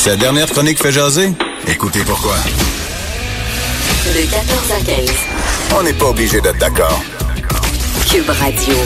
Sa dernière chronique fait jaser? Écoutez pourquoi. De 14 à 15. On n'est pas obligé d'être d'accord. Cube Radio.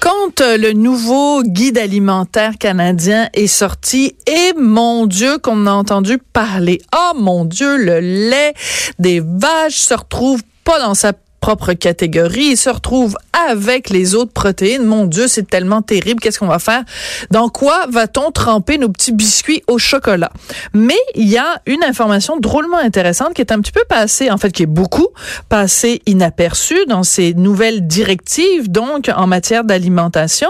Quand euh, le nouveau guide alimentaire canadien est sorti, et mon Dieu qu'on a entendu parler. Oh mon Dieu, le lait des vaches se retrouve pas dans sa propre catégorie. Il se retrouve avec les autres protéines. Mon Dieu, c'est tellement terrible. Qu'est-ce qu'on va faire? Dans quoi va-t-on tremper nos petits biscuits au chocolat? Mais il y a une information drôlement intéressante qui est un petit peu passée, en fait, qui est beaucoup passée inaperçue dans ces nouvelles directives, donc, en matière d'alimentation.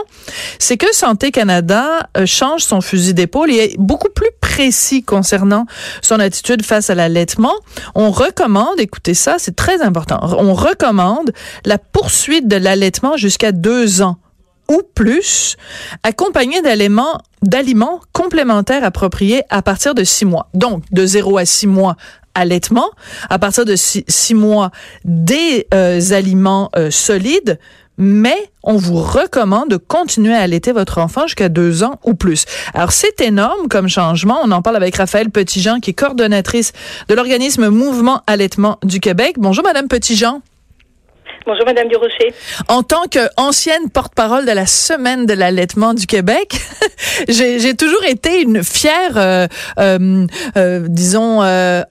C'est que Santé Canada euh, change son fusil d'épaule et est beaucoup plus précis concernant son attitude face à l'allaitement. On recommande, écoutez ça, c'est très important, on recommande la poursuite de l'allaitement jusqu'à deux ans ou plus, accompagné d'aliments d'aliments complémentaires appropriés à partir de six mois. Donc, de zéro à six mois, allaitement. À partir de six, mois, des euh, aliments euh, solides mais on vous recommande de continuer à allaiter votre enfant jusqu'à deux ans ou plus. Alors, c'est énorme comme changement. On en parle avec Raphaël Petitjean, qui est coordonnatrice de l'organisme Mouvement Allaitement du Québec. Bonjour, Madame Petitjean. Bonjour, Madame Durocher. En tant qu'ancienne porte-parole de la Semaine de l'allaitement du Québec, j'ai toujours été une fière, euh, euh, euh, disons,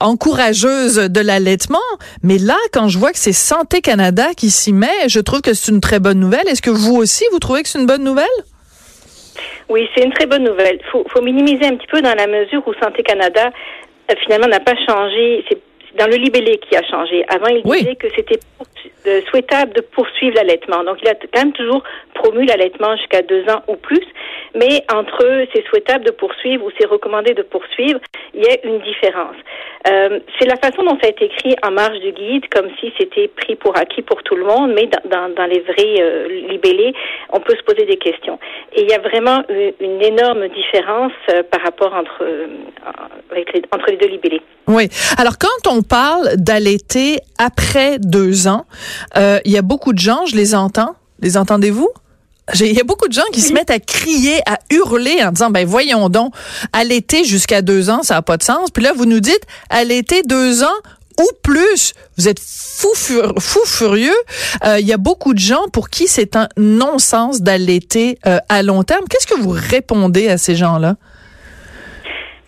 encourageuse de l'allaitement. Mais là, quand je vois que c'est Santé Canada qui s'y met, je trouve que c'est une très bonne nouvelle. Est-ce que vous aussi, vous trouvez que c'est une bonne nouvelle? Oui, c'est une très bonne nouvelle. Il faut, faut, minimiser un petit peu dans la mesure où Santé Canada, finalement, n'a pas changé. C'est dans le libellé qui a changé. Avant, il disait que c'était souhaitable de poursuivre l'allaitement. Donc, il a quand même toujours promu l'allaitement jusqu'à deux ans ou plus. Mais entre c'est souhaitable de poursuivre ou c'est recommandé de poursuivre, il y a une différence. Euh, c'est la façon dont ça a été écrit en marge du guide, comme si c'était pris pour acquis pour tout le monde, mais dans, dans, dans les vrais euh, libellés, on peut se poser des questions. Et il y a vraiment une, une énorme différence euh, par rapport entre, euh, avec les, entre les deux libellés. Oui. Alors, quand on parle d'allaiter après deux ans, euh, il y a beaucoup de gens, je les entends. Les entendez-vous? Il y a beaucoup de gens qui se mettent à crier, à hurler en disant, ben voyons donc, allaiter jusqu'à deux ans, ça n'a pas de sens. Puis là, vous nous dites, allaiter deux ans ou plus. Vous êtes fou, fou furieux. Euh, il y a beaucoup de gens pour qui c'est un non-sens d'allaiter euh, à long terme. Qu'est-ce que vous répondez à ces gens-là?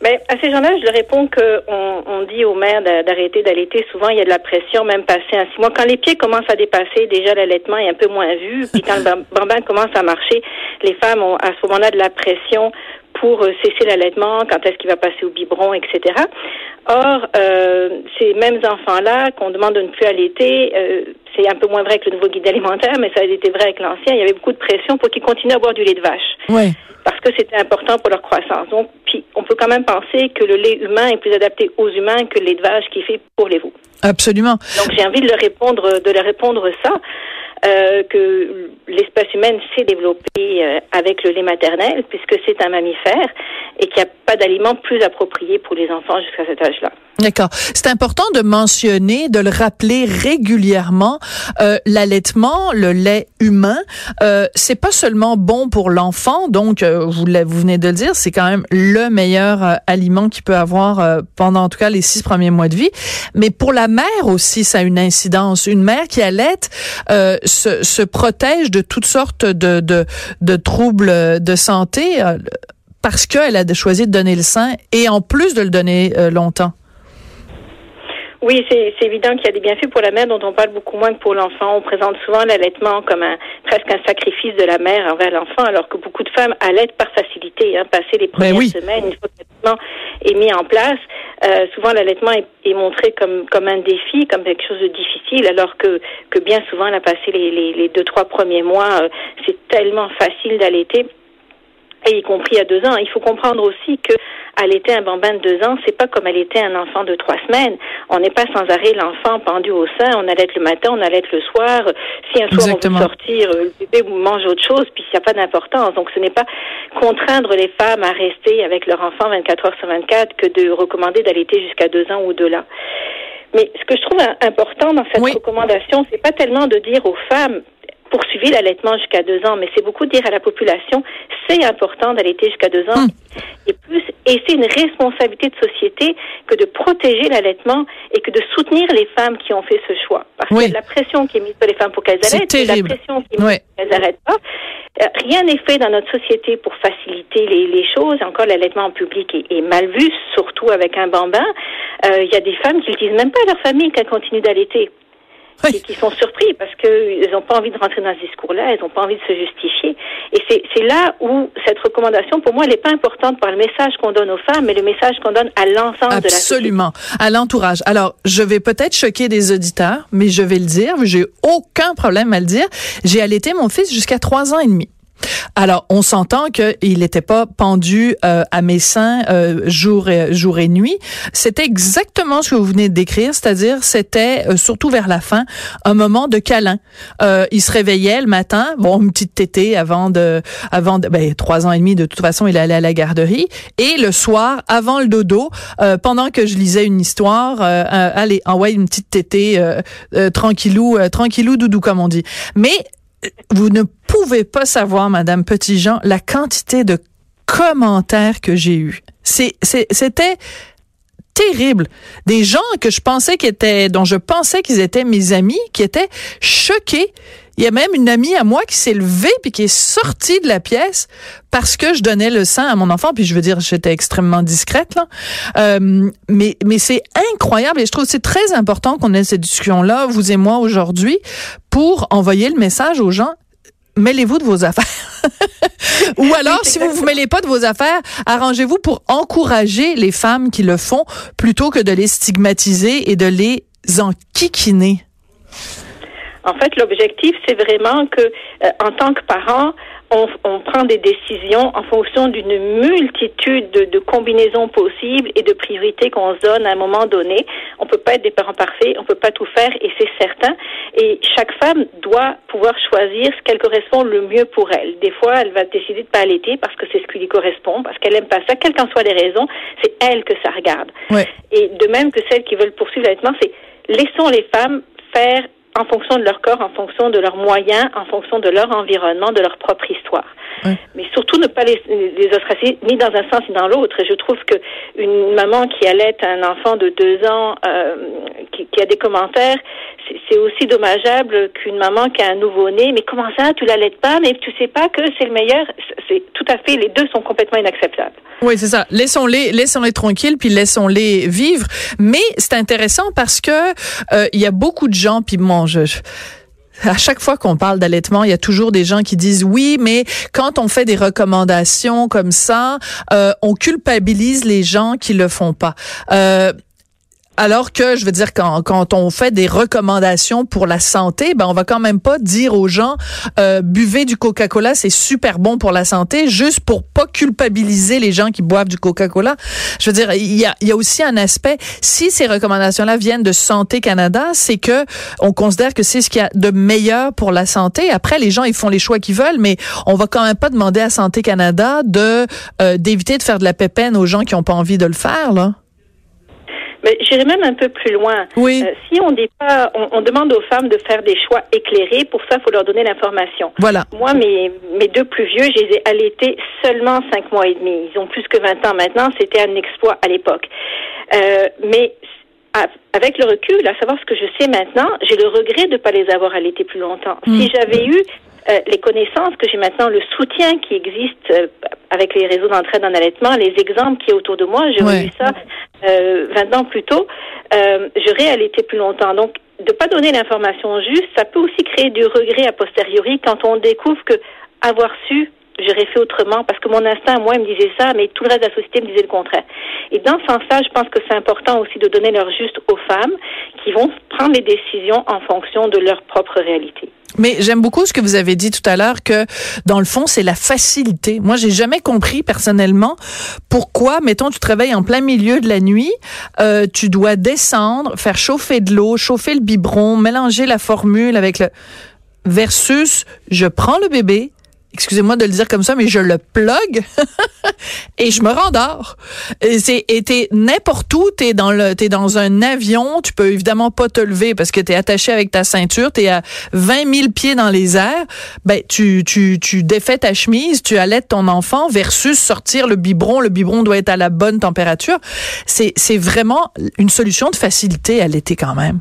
Mais à ces gens-là, je leur réponds qu'on on dit aux mères d'arrêter d'allaiter. Souvent, il y a de la pression, même passé un six mois. Quand les pieds commencent à dépasser, déjà l'allaitement est un peu moins vu. Puis quand le bambin commence à marcher, les femmes ont à ce moment-là de la pression pour euh, cesser l'allaitement, quand est-ce qu'il va passer au biberon, etc. Or, euh, ces mêmes enfants-là qu'on demande de ne plus allaiter, euh, c'est un peu moins vrai que le nouveau guide alimentaire, mais ça a été vrai avec l'ancien. Il y avait beaucoup de pression pour qu'ils continuent à boire du lait de vache. Oui. Parce que c'était important pour leur croissance. Donc, puis, on peut quand même penser que le lait humain est plus adapté aux humains que le lait de vache qui est fait pour les veaux. Absolument. Donc, j'ai envie de leur répondre, de leur répondre ça. Euh, que l'espèce humaine s'est développée euh, avec le lait maternel, puisque c'est un mammifère, et qu'il n'y a pas d'aliment plus approprié pour les enfants jusqu'à cet âge-là. D'accord. C'est important de mentionner, de le rappeler régulièrement. Euh, L'allaitement, le lait humain, euh, c'est pas seulement bon pour l'enfant. Donc, euh, vous, vous venez de le dire, c'est quand même le meilleur euh, aliment qu'il peut avoir euh, pendant en tout cas les six premiers mois de vie. Mais pour la mère aussi, ça a une incidence. Une mère qui allaite se, se, protège de toutes sortes de, de, de troubles de santé parce qu'elle a choisi de donner le sein et en plus de le donner longtemps. Oui, c'est évident qu'il y a des bienfaits pour la mère dont on parle beaucoup moins que pour l'enfant. On présente souvent l'allaitement comme un presque un sacrifice de la mère envers l'enfant, alors que beaucoup de femmes allaitent par facilité. Hein, passer les premières semaines, une fois que l'allaitement est mis en place, euh, souvent l'allaitement est, est, montré comme comme un défi, comme quelque chose de difficile, alors que que bien souvent, elle a passé les, les, les deux trois premiers mois, euh, c'est tellement facile d'allaiter. Et y compris à deux ans. Il faut comprendre aussi que allaiter un bambin de deux ans, c'est pas comme allaiter un enfant de trois semaines. On n'est pas sans arrêt l'enfant pendu au sein, on allait le matin, on allait le soir. Si un soir on veut sortir, euh, le bébé mange autre chose, puis il n'y a pas d'importance. Donc ce n'est pas contraindre les femmes à rester avec leur enfant 24 heures sur 24 que de recommander d'allaiter jusqu'à deux ans ou au-delà. Mais ce que je trouve important dans cette recommandation, c'est pas tellement de dire aux femmes poursuivez l'allaitement jusqu'à deux ans, mais c'est beaucoup dire à la population, c'est important d'allaiter jusqu'à deux ans. Hum. Et plus, et c'est une responsabilité de société que de protéger l'allaitement et que de soutenir les femmes qui ont fait ce choix. Parce que la pression qui est mise sur les femmes pour qu'elles allaitent, la pression qui est mise pour qu'elles n'arrêtent pas. Euh, rien n'est fait dans notre société pour faciliter les, les choses. Encore, l'allaitement en public est, mal vu, surtout avec un bambin. Euh, il y a des femmes qui ne disent même pas à leur famille qu'elles continuent d'allaiter et qui sont surpris parce qu'ils n'ont pas envie de rentrer dans ce discours-là, ils n'ont pas envie de se justifier. Et c'est là où cette recommandation, pour moi, elle n'est pas importante par le message qu'on donne aux femmes, mais le message qu'on donne à l'ensemble de la Absolument, à l'entourage. Alors, je vais peut-être choquer des auditeurs, mais je vais le dire, j'ai aucun problème à le dire. J'ai allaité mon fils jusqu'à trois ans et demi. Alors, on s'entend qu'il n'était pas pendu euh, à mes seins euh, jour, et, jour et nuit. C'était exactement ce que vous venez de décrire, c'est-à-dire c'était euh, surtout vers la fin un moment de câlin. il se réveillait le matin, bon une petite tétée avant de, avant de, ben, trois ans et demi de toute façon il allait à la garderie et le soir avant le dodo, pendant que je lisais une histoire, allez envoie une petite tétée tranquillou, tranquillou doudou comme on dit. Mais vous ne pouvez pas savoir, Madame Petitjean, la quantité de commentaires que j'ai eus. c'était terrible. Des gens que je pensais qui étaient, dont je pensais qu'ils étaient mes amis, qui étaient choqués. Il y a même une amie à moi qui s'est levée puis qui est sortie de la pièce parce que je donnais le sein à mon enfant. Puis je veux dire, j'étais extrêmement discrète là. Euh, mais mais c'est incroyable et je trouve que c'est très important qu'on ait cette discussion là, vous et moi aujourd'hui, pour envoyer le message aux gens mêlez-vous de vos affaires. Ou alors, si vous vous mêlez pas de vos affaires, arrangez-vous pour encourager les femmes qui le font plutôt que de les stigmatiser et de les enquiquiner. En fait, l'objectif, c'est vraiment que, euh, en tant que parent, on, on, prend des décisions en fonction d'une multitude de, de, combinaisons possibles et de priorités qu'on se donne à un moment donné. On peut pas être des parents parfaits, on peut pas tout faire et c'est certain. Et chaque femme doit pouvoir choisir ce qu'elle correspond le mieux pour elle. Des fois, elle va décider de pas allaiter parce que c'est ce qui lui correspond, parce qu'elle aime pas ça. Quelles qu'en soient les raisons, c'est elle que ça regarde. Ouais. Et de même que celles qui veulent poursuivre l'allaitement, c'est laissons les femmes faire en fonction de leur corps, en fonction de leurs moyens, en fonction de leur environnement, de leur propre histoire. Mais surtout ne pas les, les ostraciser ni dans un sens ni dans l'autre. Et je trouve que une maman qui allait un enfant de deux ans, euh, qui, qui, a des commentaires, c'est aussi dommageable qu'une maman qui a un nouveau-né. Mais comment ça, tu l'allaites pas, mais tu sais pas que c'est le meilleur? C'est tout à fait, les deux sont complètement inacceptables. Oui, c'est ça. Laissons-les, laissons-les tranquilles, puis laissons-les vivre. Mais c'est intéressant parce que euh, il y a beaucoup de gens, puis à chaque fois qu'on parle d'allaitement, il y a toujours des gens qui disent oui, mais quand on fait des recommandations comme ça, euh, on culpabilise les gens qui le font pas. Euh, alors que, je veux dire, quand, quand on fait des recommandations pour la santé, ben on va quand même pas dire aux gens euh, buvez du Coca-Cola, c'est super bon pour la santé, juste pour pas culpabiliser les gens qui boivent du Coca-Cola. Je veux dire, il y a, y a aussi un aspect. Si ces recommandations-là viennent de Santé Canada, c'est que on considère que c'est ce qu'il y a de meilleur pour la santé. Après, les gens ils font les choix qu'ils veulent, mais on va quand même pas demander à Santé Canada de euh, d'éviter de faire de la pépène aux gens qui ont pas envie de le faire, là. Mais j'irai même un peu plus loin. Oui. Euh, si on dit pas, on, on, demande aux femmes de faire des choix éclairés. Pour ça, il faut leur donner l'information. Voilà. Moi, mes, mes deux plus vieux, je les ai allaités seulement cinq mois et demi. Ils ont plus que 20 ans maintenant. C'était un exploit à l'époque. Euh, mais avec le recul, à savoir ce que je sais maintenant, j'ai le regret de ne pas les avoir allaités plus longtemps. Si mmh. j'avais eu euh, les connaissances que j'ai maintenant, le soutien qui existe euh, avec les réseaux d'entraide en allaitement, les exemples qui est autour de moi, j'ai ouais. vu ça euh, 20 ans plus tôt, euh, j'aurais allaité plus longtemps. Donc, de pas donner l'information juste, ça peut aussi créer du regret a posteriori quand on découvre que avoir su j'aurais fait autrement parce que mon instinct, moi, me disait ça, mais tout le reste de la société me disait le contraire. Et dans ce sens-là, je pense que c'est important aussi de donner leur juste aux femmes qui vont prendre les décisions en fonction de leur propre réalité. Mais j'aime beaucoup ce que vous avez dit tout à l'heure que dans le fond c'est la facilité. Moi j'ai jamais compris personnellement pourquoi mettons tu travailles en plein milieu de la nuit, euh, tu dois descendre, faire chauffer de l'eau, chauffer le biberon, mélanger la formule avec le versus je prends le bébé, excusez-moi de le dire comme ça, mais je le plug et je me rendors. C'est t'es n'importe où, t'es dans le t'es dans un avion, tu peux évidemment pas te lever parce que t'es attaché avec ta ceinture, t'es à 20 000 pieds dans les airs. Ben tu tu tu défais ta chemise, tu allaites ton enfant versus sortir le biberon. Le biberon doit être à la bonne température. C'est c'est vraiment une solution de facilité à l'été quand même.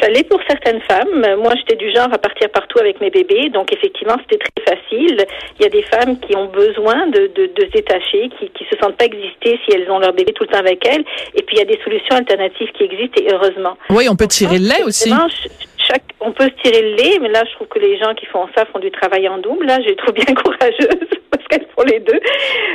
Ça l'est pour certaines femmes. Moi, j'étais du genre à partir partout avec mes bébés, donc effectivement, c'était très facile. Il y a des femmes qui ont besoin de, de, de se détacher, qui qui se sentent pas exister si elles ont leur bébé tout le temps avec elles. Et puis, il y a des solutions alternatives qui existent, et heureusement. Oui, on peut tirer le lait aussi. On peut se tirer le lait, mais là, je trouve que les gens qui font ça font du travail en double. Là, je les trouve bien courageuses parce qu'elles font les deux.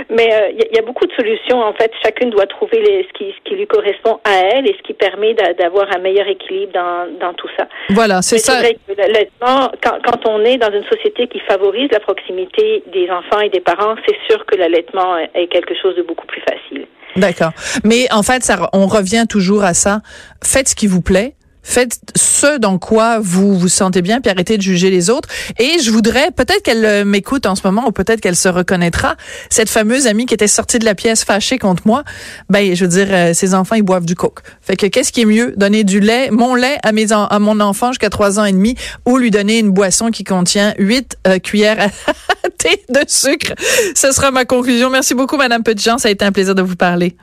Mais euh, il y, y, a beaucoup de solutions. En fait, chacune doit trouver les, ce, qui, ce qui lui correspond à elle et ce qui permet d'avoir un meilleur équilibre dans, dans tout ça. Voilà, c'est ça. Vrai que l'allaitement, quand, quand on est dans une société qui favorise la proximité des enfants et des parents, c'est sûr que l'allaitement est quelque chose de beaucoup plus facile. D'accord. Mais en fait, ça, on revient toujours à ça. Faites ce qui vous plaît Faites ce dans quoi vous vous sentez bien, puis arrêtez de juger les autres. Et je voudrais, peut-être qu'elle euh, m'écoute en ce moment, ou peut-être qu'elle se reconnaîtra, cette fameuse amie qui était sortie de la pièce fâchée contre moi. Ben, je veux dire, euh, ses enfants, ils boivent du coke. Fait que qu'est-ce qui est mieux, donner du lait, mon lait à mes à mon enfant jusqu'à trois ans et demi, ou lui donner une boisson qui contient huit euh, cuillères à thé de sucre? Ce sera ma conclusion. Merci beaucoup, Madame Petitjean. Ça a été un plaisir de vous parler.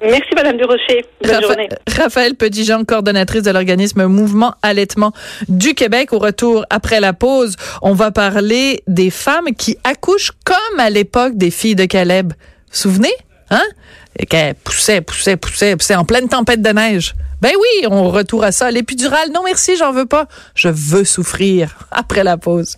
Merci, Madame Durocher. Bonne Rapha journée. Raphaël Petitjean, coordonnatrice de l'organisme Mouvement Allaitement du Québec. Au retour, après la pause, on va parler des femmes qui accouchent comme à l'époque des filles de Caleb. Vous vous souvenez? Hein? Qu'elles poussaient, poussaient, poussaient, poussaient en pleine tempête de neige. Ben oui, on retourne à ça. L'épidural, non merci, j'en veux pas. Je veux souffrir. Après la pause.